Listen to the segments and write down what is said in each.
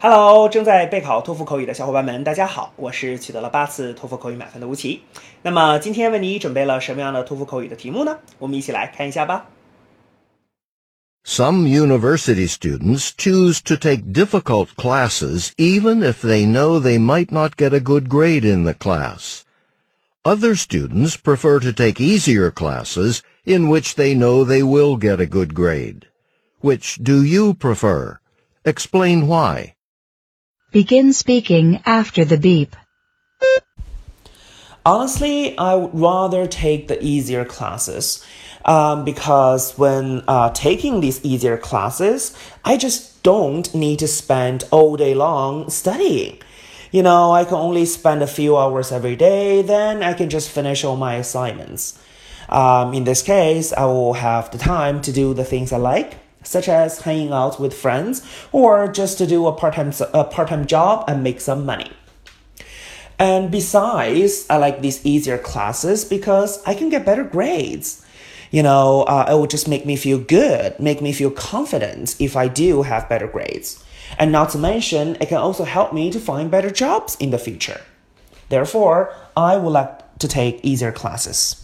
Hello，正在备考托福口语的小伙伴们，大家好，我是取得了八次托福口语满分的吴奇。那么今天为你准备了什么样的托福口语的题目呢？我们一起来看一下吧。Some university students choose to take difficult classes even if they know they might not get a good grade in the class. Other students prefer to take easier classes in which they know they will get a good grade. Which do you prefer? Explain why. Begin speaking after the beep. Honestly, I would rather take the easier classes um, because when uh, taking these easier classes, I just don't need to spend all day long studying. You know, I can only spend a few hours every day, then I can just finish all my assignments. Um, in this case, I will have the time to do the things I like such as hanging out with friends or just to do a part-time a part-time job and make some money. And besides, I like these easier classes because I can get better grades. You know, uh, it will just make me feel good, make me feel confident if I do have better grades. And not to mention, it can also help me to find better jobs in the future. Therefore, I would like to take easier classes.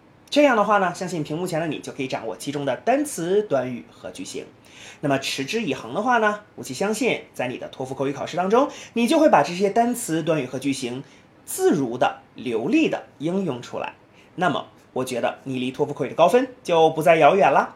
这样的话呢，相信屏幕前的你就可以掌握其中的单词、短语和句型。那么持之以恒的话呢，我其相信在你的托福口语考试当中，你就会把这些单词、短语和句型自如的、流利的应用出来。那么，我觉得你离托福口语的高分就不再遥远了。